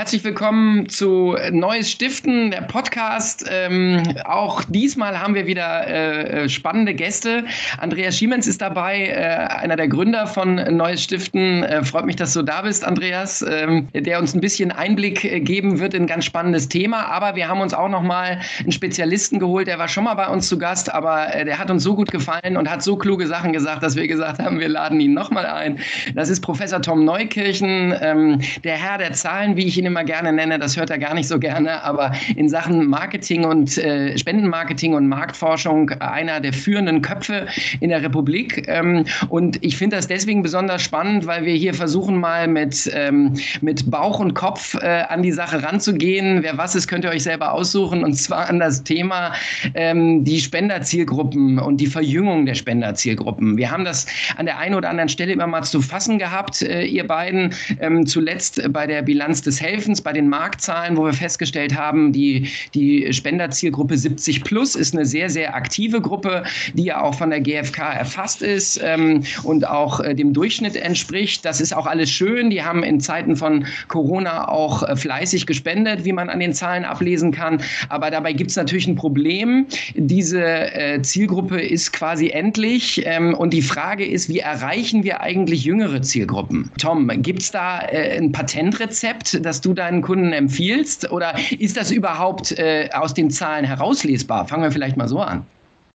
Herzlich willkommen zu Neues Stiften, der Podcast. Ähm, auch diesmal haben wir wieder äh, spannende Gäste. Andreas Schiemens ist dabei, äh, einer der Gründer von Neues Stiften. Äh, freut mich, dass du da bist, Andreas, ähm, der uns ein bisschen Einblick äh, geben wird in ein ganz spannendes Thema. Aber wir haben uns auch noch mal einen Spezialisten geholt, der war schon mal bei uns zu Gast, aber äh, der hat uns so gut gefallen und hat so kluge Sachen gesagt, dass wir gesagt haben, wir laden ihn noch mal ein. Das ist Professor Tom Neukirchen, ähm, der Herr der Zahlen wie ich ihn immer gerne nenne, das hört er gar nicht so gerne, aber in Sachen Marketing und äh, Spendenmarketing und Marktforschung einer der führenden Köpfe in der Republik. Ähm, und ich finde das deswegen besonders spannend, weil wir hier versuchen mal mit, ähm, mit Bauch und Kopf äh, an die Sache ranzugehen. Wer was ist, könnt ihr euch selber aussuchen und zwar an das Thema ähm, die Spenderzielgruppen und die Verjüngung der Spenderzielgruppen. Wir haben das an der einen oder anderen Stelle immer mal zu fassen gehabt, äh, ihr beiden, ähm, zuletzt bei der Bilanz des Helfens bei den Marktzahlen, wo wir festgestellt haben, die, die Spenderzielgruppe 70 plus ist eine sehr, sehr aktive Gruppe, die ja auch von der GfK erfasst ist ähm, und auch äh, dem Durchschnitt entspricht. Das ist auch alles schön. Die haben in Zeiten von Corona auch äh, fleißig gespendet, wie man an den Zahlen ablesen kann. Aber dabei gibt es natürlich ein Problem. Diese äh, Zielgruppe ist quasi endlich. Ähm, und die Frage ist, wie erreichen wir eigentlich jüngere Zielgruppen? Tom, gibt es da äh, ein Patentrezept? das du deinen Kunden empfiehlst? Oder ist das überhaupt äh, aus den Zahlen herauslesbar? Fangen wir vielleicht mal so an.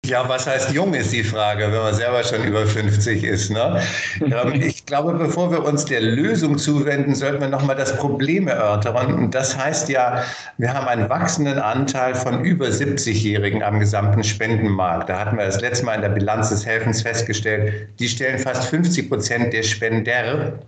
Ja, was heißt jung ist die Frage, wenn man selber schon über 50 ist. Ne? Ich glaube, bevor wir uns der Lösung zuwenden, sollten wir nochmal das Problem erörtern. Und das heißt ja, wir haben einen wachsenden Anteil von über 70-Jährigen am gesamten Spendenmarkt. Da hatten wir das letzte Mal in der Bilanz des Helfens festgestellt, die stellen fast 50 Prozent der Spender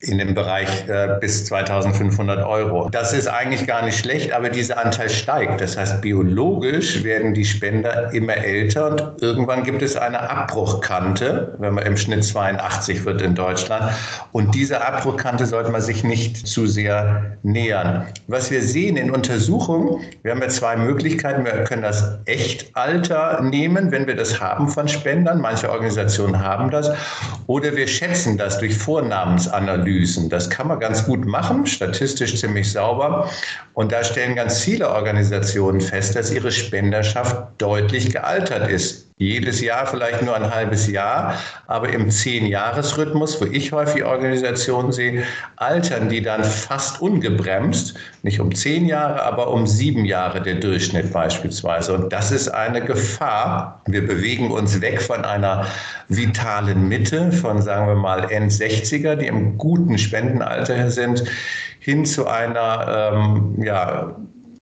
in dem Bereich äh, bis 2500 Euro. Das ist eigentlich gar nicht schlecht, aber dieser Anteil steigt. Das heißt, biologisch werden die Spender immer älter und irgendwann gibt es eine Abbruchkante, wenn man im Schnitt 82 wird in Deutschland. Und diese Abbruchkante sollte man sich nicht zu sehr nähern. Was wir sehen in Untersuchungen, wir haben ja zwei Möglichkeiten. Wir können das Echtalter nehmen, wenn wir das haben von Spendern. Manche Organisationen haben das. Oder wir schätzen das durch Vornamensanalyse. Analysen. Das kann man ganz gut machen, statistisch ziemlich sauber. Und da stellen ganz viele Organisationen fest, dass ihre Spenderschaft deutlich gealtert ist. Jedes Jahr vielleicht nur ein halbes Jahr, aber im Zehn-Jahres-Rhythmus, wo ich häufig Organisationen sehe, altern die dann fast ungebremst, nicht um zehn Jahre, aber um sieben Jahre der Durchschnitt beispielsweise. Und das ist eine Gefahr. Wir bewegen uns weg von einer vitalen Mitte, von sagen wir mal End-60er, die im guten Spendenalter sind, hin zu einer ähm, ja,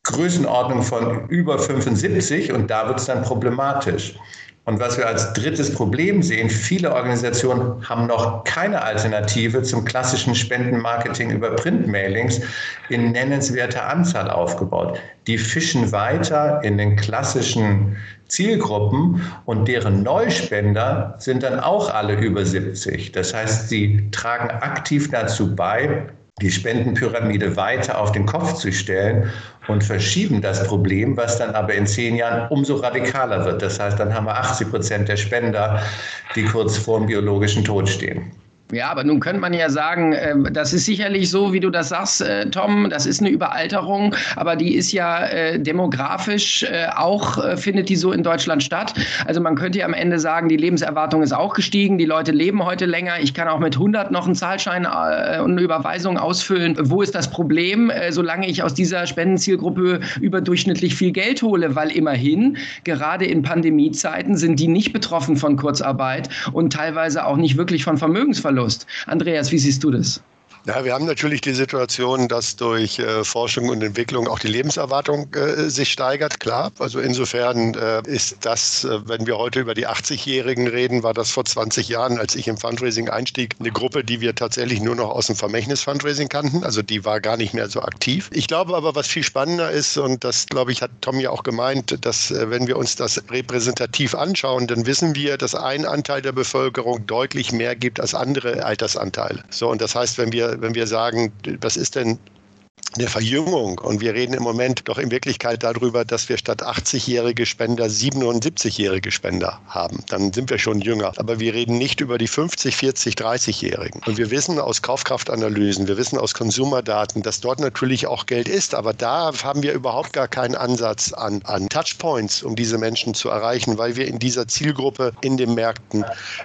Größenordnung von über 75 und da wird es dann problematisch. Und was wir als drittes Problem sehen, viele Organisationen haben noch keine Alternative zum klassischen Spendenmarketing über Printmailings in nennenswerter Anzahl aufgebaut. Die fischen weiter in den klassischen Zielgruppen und deren Neuspender sind dann auch alle über 70. Das heißt, sie tragen aktiv dazu bei, die Spendenpyramide weiter auf den Kopf zu stellen und verschieben das Problem, was dann aber in zehn Jahren umso radikaler wird. Das heißt, dann haben wir 80 Prozent der Spender, die kurz vor dem biologischen Tod stehen. Ja, aber nun könnte man ja sagen, äh, das ist sicherlich so, wie du das sagst, äh, Tom, das ist eine Überalterung, aber die ist ja äh, demografisch äh, auch, findet die so in Deutschland statt. Also man könnte ja am Ende sagen, die Lebenserwartung ist auch gestiegen, die Leute leben heute länger. Ich kann auch mit 100 noch einen Zahlschein und eine Überweisung ausfüllen. Wo ist das Problem, solange ich aus dieser Spendenzielgruppe überdurchschnittlich viel Geld hole? Weil immerhin, gerade in Pandemiezeiten, sind die nicht betroffen von Kurzarbeit und teilweise auch nicht wirklich von Vermögensverlust. Verlust. Andreas, wie siehst du das? Ja, wir haben natürlich die Situation, dass durch äh, Forschung und Entwicklung auch die Lebenserwartung äh, sich steigert, klar. Also insofern äh, ist das, äh, wenn wir heute über die 80-Jährigen reden, war das vor 20 Jahren, als ich im Fundraising einstieg, eine Gruppe, die wir tatsächlich nur noch aus dem Vermächtnis-Fundraising kannten. Also die war gar nicht mehr so aktiv. Ich glaube aber, was viel spannender ist, und das, glaube ich, hat Tom ja auch gemeint, dass äh, wenn wir uns das repräsentativ anschauen, dann wissen wir, dass ein Anteil der Bevölkerung deutlich mehr gibt als andere Altersanteile. So, und das heißt, wenn wir wenn wir sagen, was ist denn der Verjüngung. Und wir reden im Moment doch in Wirklichkeit darüber, dass wir statt 80-jährige Spender 77-jährige Spender haben. Dann sind wir schon jünger. Aber wir reden nicht über die 50, 40, 30-Jährigen. Und wir wissen aus Kaufkraftanalysen, wir wissen aus Konsumerdaten, dass dort natürlich auch Geld ist. Aber da haben wir überhaupt gar keinen Ansatz an, an Touchpoints, um diese Menschen zu erreichen, weil wir in dieser Zielgruppe in den Märkten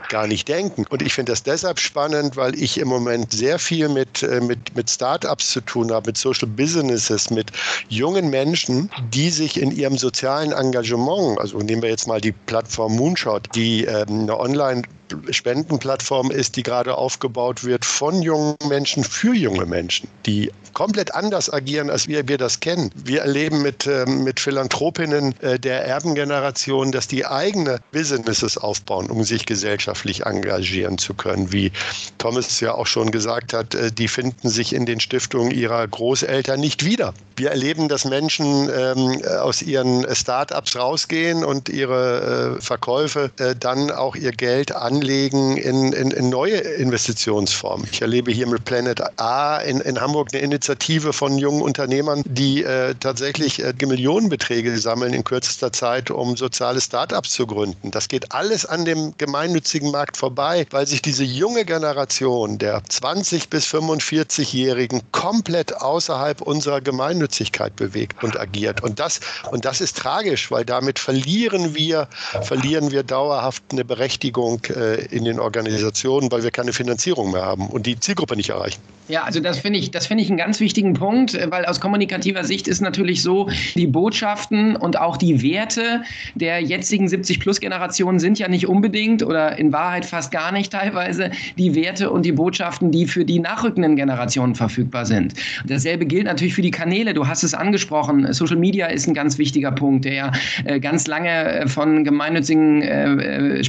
gar nicht denken. Und ich finde das deshalb spannend, weil ich im Moment sehr viel mit, äh, mit, mit Startups zu tun habe, mit Social Businesses, mit jungen Menschen, die sich in ihrem sozialen Engagement, also nehmen wir jetzt mal die Plattform Moonshot, die ähm, eine Online- Spendenplattform ist, die gerade aufgebaut wird von jungen Menschen für junge Menschen, die komplett anders agieren, als wir, wir das kennen. Wir erleben mit, ähm, mit Philanthropinnen äh, der Erbengeneration, dass die eigene Businesses aufbauen, um sich gesellschaftlich engagieren zu können. Wie Thomas ja auch schon gesagt hat, äh, die finden sich in den Stiftungen ihrer Großeltern nicht wieder. Wir erleben, dass Menschen ähm, aus ihren Start-ups rausgehen und ihre äh, Verkäufe dann auch ihr Geld anlegen in, in, in neue Investitionsformen. Ich erlebe hier mit Planet A in, in Hamburg eine Initiative, Initiative von jungen Unternehmern, die äh, tatsächlich äh, Millionenbeträge sammeln in kürzester Zeit, um soziale Startups zu gründen. Das geht alles an dem gemeinnützigen Markt vorbei, weil sich diese junge Generation der 20 bis 45-Jährigen komplett außerhalb unserer Gemeinnützigkeit bewegt und agiert. Und das, und das ist tragisch, weil damit verlieren wir, verlieren wir dauerhaft eine Berechtigung äh, in den Organisationen, weil wir keine Finanzierung mehr haben und die Zielgruppe nicht erreichen. Ja, also das finde ich, das ich einen ganz wichtigen Punkt, weil aus kommunikativer Sicht ist natürlich so, die Botschaften und auch die Werte der jetzigen 70-Plus-Generation sind ja nicht unbedingt oder in Wahrheit fast gar nicht teilweise die Werte und die Botschaften, die für die nachrückenden Generationen verfügbar sind. Dasselbe gilt natürlich für die Kanäle. Du hast es angesprochen. Social Media ist ein ganz wichtiger Punkt, der ja äh, ganz lange äh, von gemeinnützigen äh,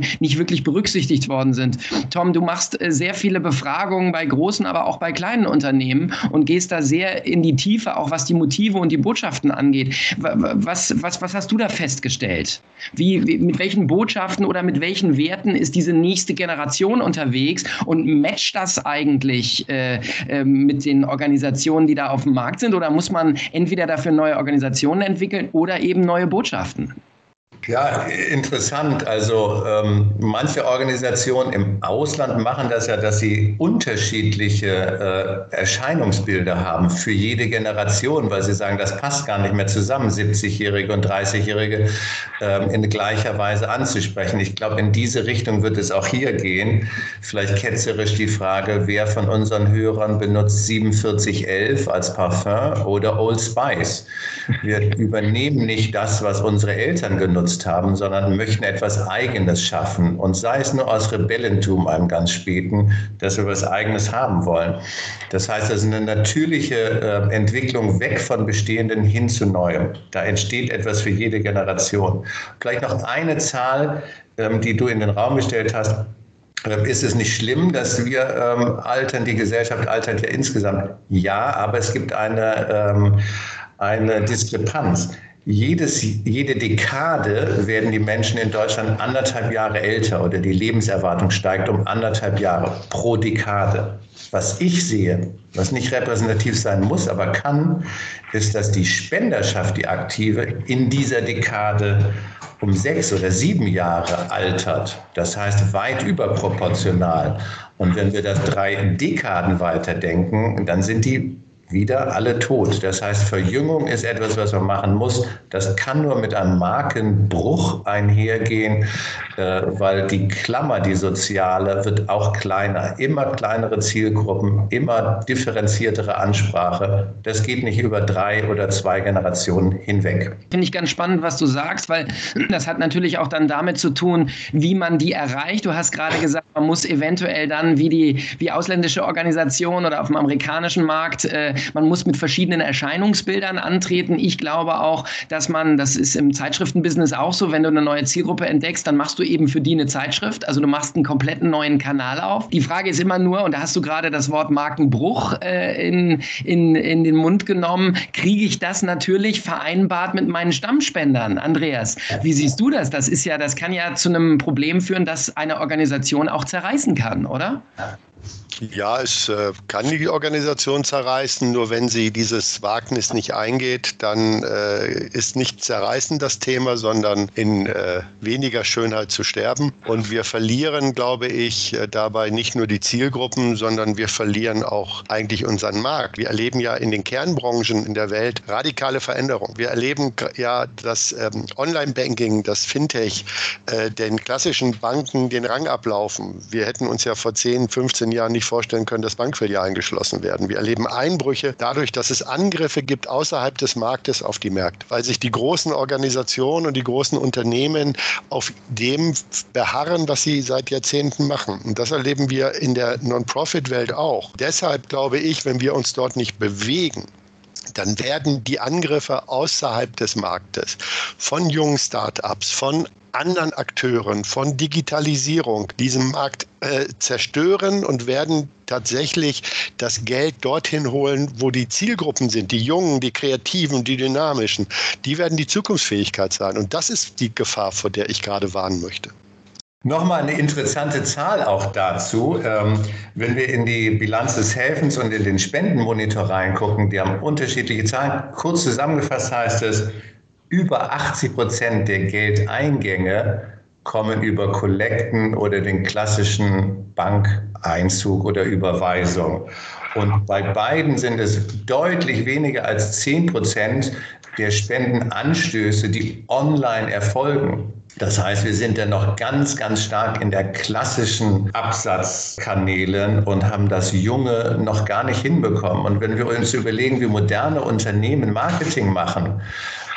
Spendenorganisationen nicht wirklich berücksichtigt worden sind. Tom, du machst sehr viele Befragungen bei großen, aber auch bei kleinen Unternehmen und gehst da sehr in die Tiefe, auch was die Motive und die Botschaften angeht. Was, was, was hast du da festgestellt? Wie, mit welchen Botschaften oder mit welchen Werten ist diese nächste Generation unterwegs und matcht das eigentlich äh, äh, mit den Organisationen, die da auf dem Markt sind? Oder muss man entweder dafür neue Organisationen entwickeln oder eben neue Botschaften? Ja, interessant. Also ähm, manche Organisationen im Ausland machen das ja, dass sie unterschiedliche äh, Erscheinungsbilder haben für jede Generation, weil sie sagen, das passt gar nicht mehr zusammen, 70-Jährige und 30-Jährige ähm, in gleicher Weise anzusprechen. Ich glaube, in diese Richtung wird es auch hier gehen. Vielleicht ketzerisch die Frage, wer von unseren Hörern benutzt 4711 als Parfum oder Old Spice? Wir übernehmen nicht das, was unsere Eltern genutzt genutzt haben, sondern möchten etwas Eigenes schaffen. Und sei es nur aus Rebellentum, einem ganz späten, dass wir was Eigenes haben wollen. Das heißt, das ist eine natürliche äh, Entwicklung weg von Bestehenden hin zu Neuem. Da entsteht etwas für jede Generation. Vielleicht noch eine Zahl, ähm, die du in den Raum gestellt hast. Ähm, ist es nicht schlimm, dass wir ähm, altern, die Gesellschaft altert ja insgesamt? Ja, aber es gibt eine, ähm, eine Diskrepanz jedes, jede Dekade werden die Menschen in Deutschland anderthalb Jahre älter oder die Lebenserwartung steigt um anderthalb Jahre pro Dekade. Was ich sehe, was nicht repräsentativ sein muss, aber kann, ist, dass die Spenderschaft, die aktive, in dieser Dekade um sechs oder sieben Jahre altert. Das heißt weit überproportional. Und wenn wir das drei Dekaden weiterdenken, dann sind die wieder alle tot. Das heißt, Verjüngung ist etwas, was man machen muss. Das kann nur mit einem Markenbruch einhergehen, äh, weil die Klammer, die soziale, wird auch kleiner. Immer kleinere Zielgruppen, immer differenziertere Ansprache. Das geht nicht über drei oder zwei Generationen hinweg. Finde ich ganz spannend, was du sagst, weil das hat natürlich auch dann damit zu tun, wie man die erreicht. Du hast gerade gesagt, man muss eventuell dann wie die wie ausländische Organisationen oder auf dem amerikanischen Markt äh, man muss mit verschiedenen Erscheinungsbildern antreten. Ich glaube auch, dass man, das ist im Zeitschriftenbusiness auch so, wenn du eine neue Zielgruppe entdeckst, dann machst du eben für die eine Zeitschrift. Also du machst einen kompletten neuen Kanal auf. Die Frage ist immer nur, und da hast du gerade das Wort Markenbruch äh, in, in, in den Mund genommen, kriege ich das natürlich vereinbart mit meinen Stammspendern? Andreas, wie siehst du das? Das ist ja, das kann ja zu einem Problem führen, dass eine Organisation auch zerreißen kann, oder? Ja, es äh, kann die Organisation zerreißen, nur wenn sie dieses Wagnis nicht eingeht, dann äh, ist nicht zerreißen das Thema, sondern in äh, weniger Schönheit zu sterben. Und wir verlieren, glaube ich, äh, dabei nicht nur die Zielgruppen, sondern wir verlieren auch eigentlich unseren Markt. Wir erleben ja in den Kernbranchen in der Welt radikale Veränderungen. Wir erleben ja, dass ähm, Online-Banking, das Fintech, äh, den klassischen Banken den Rang ablaufen. Wir hätten uns ja vor 10, 15 Jahren nicht vorstellen können, dass Bankfilialen geschlossen werden. Wir erleben Einbrüche dadurch, dass es Angriffe gibt außerhalb des Marktes auf die Märkte, weil sich die großen Organisationen und die großen Unternehmen auf dem beharren, was sie seit Jahrzehnten machen. Und das erleben wir in der Non-Profit-Welt auch. Deshalb glaube ich, wenn wir uns dort nicht bewegen, dann werden die Angriffe außerhalb des Marktes von jungen Start-ups, von anderen Akteuren, von Digitalisierung diesen Markt äh, zerstören und werden tatsächlich das Geld dorthin holen, wo die Zielgruppen sind, die Jungen, die Kreativen, die Dynamischen. Die werden die Zukunftsfähigkeit sein. Und das ist die Gefahr, vor der ich gerade warnen möchte. Nochmal eine interessante Zahl auch dazu. Ähm, wenn wir in die Bilanz des Helfens und in den Spendenmonitor reingucken, die haben unterschiedliche Zahlen. Kurz zusammengefasst heißt es, über 80 Prozent der Geldeingänge kommen über Kollekten oder den klassischen Bankeinzug oder Überweisung. Und bei beiden sind es deutlich weniger als 10 Prozent der Spendenanstöße, die online erfolgen. Das heißt, wir sind ja noch ganz, ganz stark in der klassischen Absatzkanälen und haben das Junge noch gar nicht hinbekommen. Und wenn wir uns überlegen, wie moderne Unternehmen Marketing machen,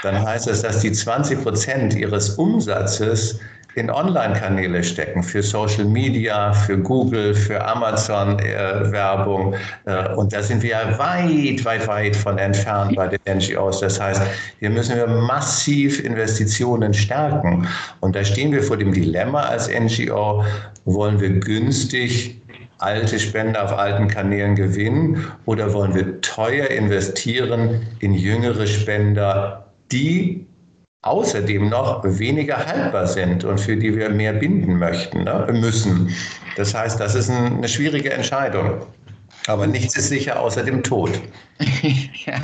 dann heißt das, dass die 20 Prozent ihres Umsatzes in Online-Kanäle stecken, für Social Media, für Google, für Amazon-Werbung. Äh, äh, und da sind wir ja weit, weit, weit von entfernt bei den NGOs. Das heißt, hier müssen wir massiv Investitionen stärken. Und da stehen wir vor dem Dilemma als NGO, wollen wir günstig alte Spender auf alten Kanälen gewinnen oder wollen wir teuer investieren in jüngere Spender, die außerdem noch weniger haltbar sind und für die wir mehr binden möchten, ne, müssen. Das heißt, das ist eine schwierige Entscheidung. Aber nichts ist sicher außer dem Tod. ja,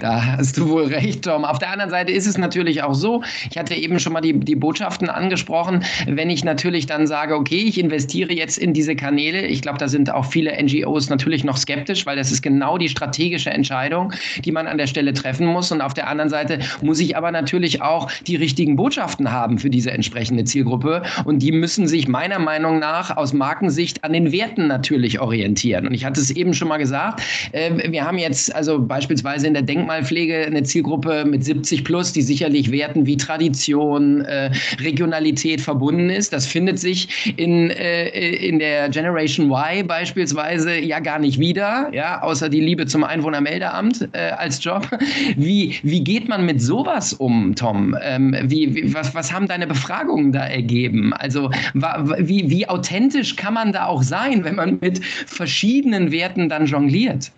da hast du wohl recht, Tom. Auf der anderen Seite ist es natürlich auch so, ich hatte eben schon mal die, die Botschaften angesprochen, wenn ich natürlich dann sage, okay, ich investiere jetzt in diese Kanäle, ich glaube, da sind auch viele NGOs natürlich noch skeptisch, weil das ist genau die strategische Entscheidung, die man an der Stelle treffen muss. Und auf der anderen Seite muss ich aber natürlich auch die richtigen Botschaften haben für diese entsprechende Zielgruppe. Und die müssen sich meiner Meinung nach aus Markensicht an den Werten natürlich orientieren. Und ich hatte es eben schon mal gesagt, äh, wir haben jetzt also beispielsweise in der Denkmalpflege eine Zielgruppe mit 70 plus, die sicherlich Werten wie Tradition, äh, Regionalität verbunden ist. Das findet sich in, äh, in der Generation Y beispielsweise ja gar nicht wieder, ja, außer die Liebe zum Einwohnermeldeamt äh, als Job. Wie, wie geht man mit sowas um, Tom? Ähm, wie, was, was haben deine Befragungen da ergeben? Also wie, wie authentisch kann man da auch sein, wenn man mit verschiedenen Werten dann jongliert?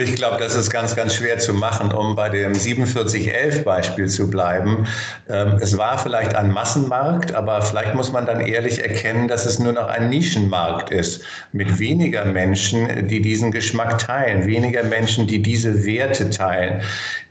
Ich glaube, das ist ganz, ganz schwer zu machen, um bei dem 4711-Beispiel zu bleiben. Ähm, es war vielleicht ein Massenmarkt, aber vielleicht muss man dann ehrlich erkennen, dass es nur noch ein Nischenmarkt ist, mit weniger Menschen, die diesen Geschmack teilen, weniger Menschen, die diese Werte teilen.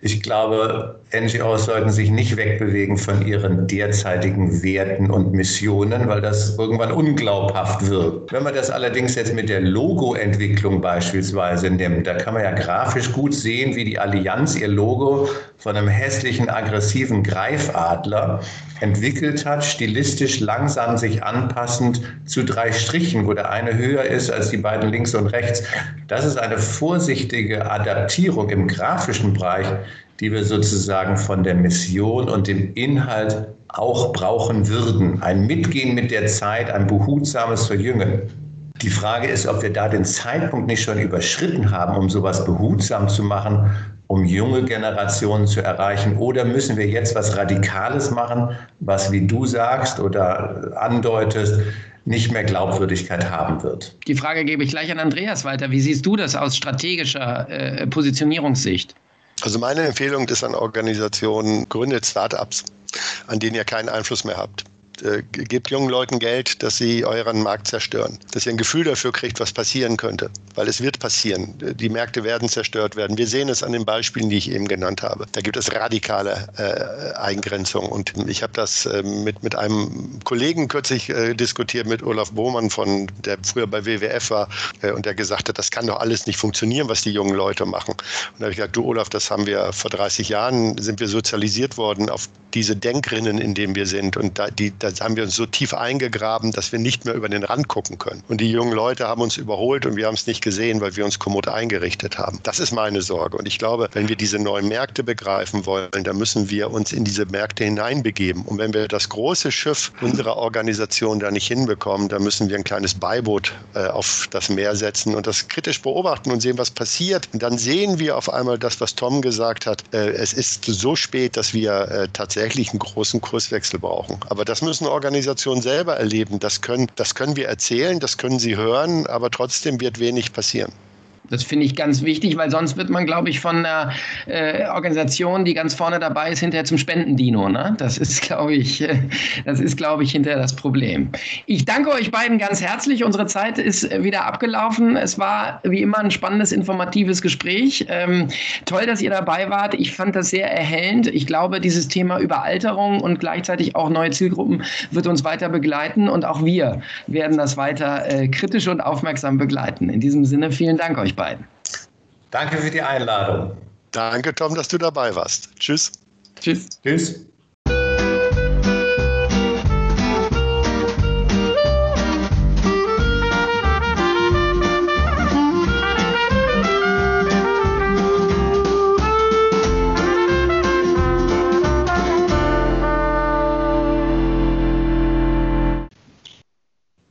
Ich glaube, NGOs sollten sich nicht wegbewegen von ihren derzeitigen Werten und Missionen, weil das irgendwann unglaubhaft wird. Wenn man das allerdings jetzt mit der Logoentwicklung beispielsweise nimmt, da kann man ja grafisch gut sehen, wie die Allianz ihr Logo von einem hässlichen, aggressiven Greifadler entwickelt hat, stilistisch langsam sich anpassend zu drei Strichen, wo der eine höher ist als die beiden links und rechts. Das ist eine vorsichtige Adaptierung im grafischen Bereich, die wir sozusagen von der Mission und dem Inhalt auch brauchen würden. Ein Mitgehen mit der Zeit, ein behutsames Verjüngen. Die Frage ist, ob wir da den Zeitpunkt nicht schon überschritten haben, um sowas behutsam zu machen, um junge Generationen zu erreichen? Oder müssen wir jetzt was Radikales machen, was, wie du sagst oder andeutest, nicht mehr Glaubwürdigkeit haben wird? Die Frage gebe ich gleich an Andreas weiter. Wie siehst du das aus strategischer äh, Positionierungssicht? Also meine Empfehlung ist an Organisationen, gründet Startups, an denen ihr keinen Einfluss mehr habt. Äh, gebt jungen Leuten Geld, dass sie euren Markt zerstören. Dass ihr ein Gefühl dafür kriegt, was passieren könnte. Weil es wird passieren. Die Märkte werden zerstört werden. Wir sehen es an den Beispielen, die ich eben genannt habe. Da gibt es radikale äh, Eingrenzungen. Und ich habe das äh, mit, mit einem Kollegen kürzlich äh, diskutiert, mit Olaf Bohmann, von, der früher bei WWF war, äh, und der gesagt hat, das kann doch alles nicht funktionieren, was die jungen Leute machen. Und da habe ich gesagt, du Olaf, das haben wir vor 30 Jahren, sind wir sozialisiert worden auf diese Denkrinnen, in denen wir sind. Und da, die, da haben wir uns so tief eingegraben, dass wir nicht mehr über den Rand gucken können. Und die jungen Leute haben uns überholt und wir haben es nicht gesehen, weil wir uns kommod eingerichtet haben. Das ist meine Sorge. Und ich glaube, wenn wir diese neuen Märkte begreifen wollen, dann müssen wir uns in diese Märkte hineinbegeben. Und wenn wir das große Schiff unserer Organisation da nicht hinbekommen, dann müssen wir ein kleines Beiboot äh, auf das Meer setzen und das kritisch beobachten und sehen, was passiert. Und dann sehen wir auf einmal das, was Tom gesagt hat. Äh, es ist so spät, dass wir äh, tatsächlich einen großen Kurswechsel brauchen. Aber das müssen Organisationen selber erleben. Das können, das können wir erzählen, das können sie hören, aber trotzdem wird wenig passieren. Das finde ich ganz wichtig, weil sonst wird man, glaube ich, von einer äh, Organisation, die ganz vorne dabei ist, hinterher zum Spendendino. Ne? Das ist, glaube ich, äh, das ist, glaube ich, hinterher das Problem. Ich danke euch beiden ganz herzlich. Unsere Zeit ist wieder abgelaufen. Es war wie immer ein spannendes, informatives Gespräch. Ähm, toll, dass ihr dabei wart. Ich fand das sehr erhellend. Ich glaube, dieses Thema Überalterung und gleichzeitig auch neue Zielgruppen wird uns weiter begleiten und auch wir werden das weiter äh, kritisch und aufmerksam begleiten. In diesem Sinne, vielen Dank euch beiden. Danke für die Einladung. Danke, Tom, dass du dabei warst. Tschüss. Tschüss. Tschüss.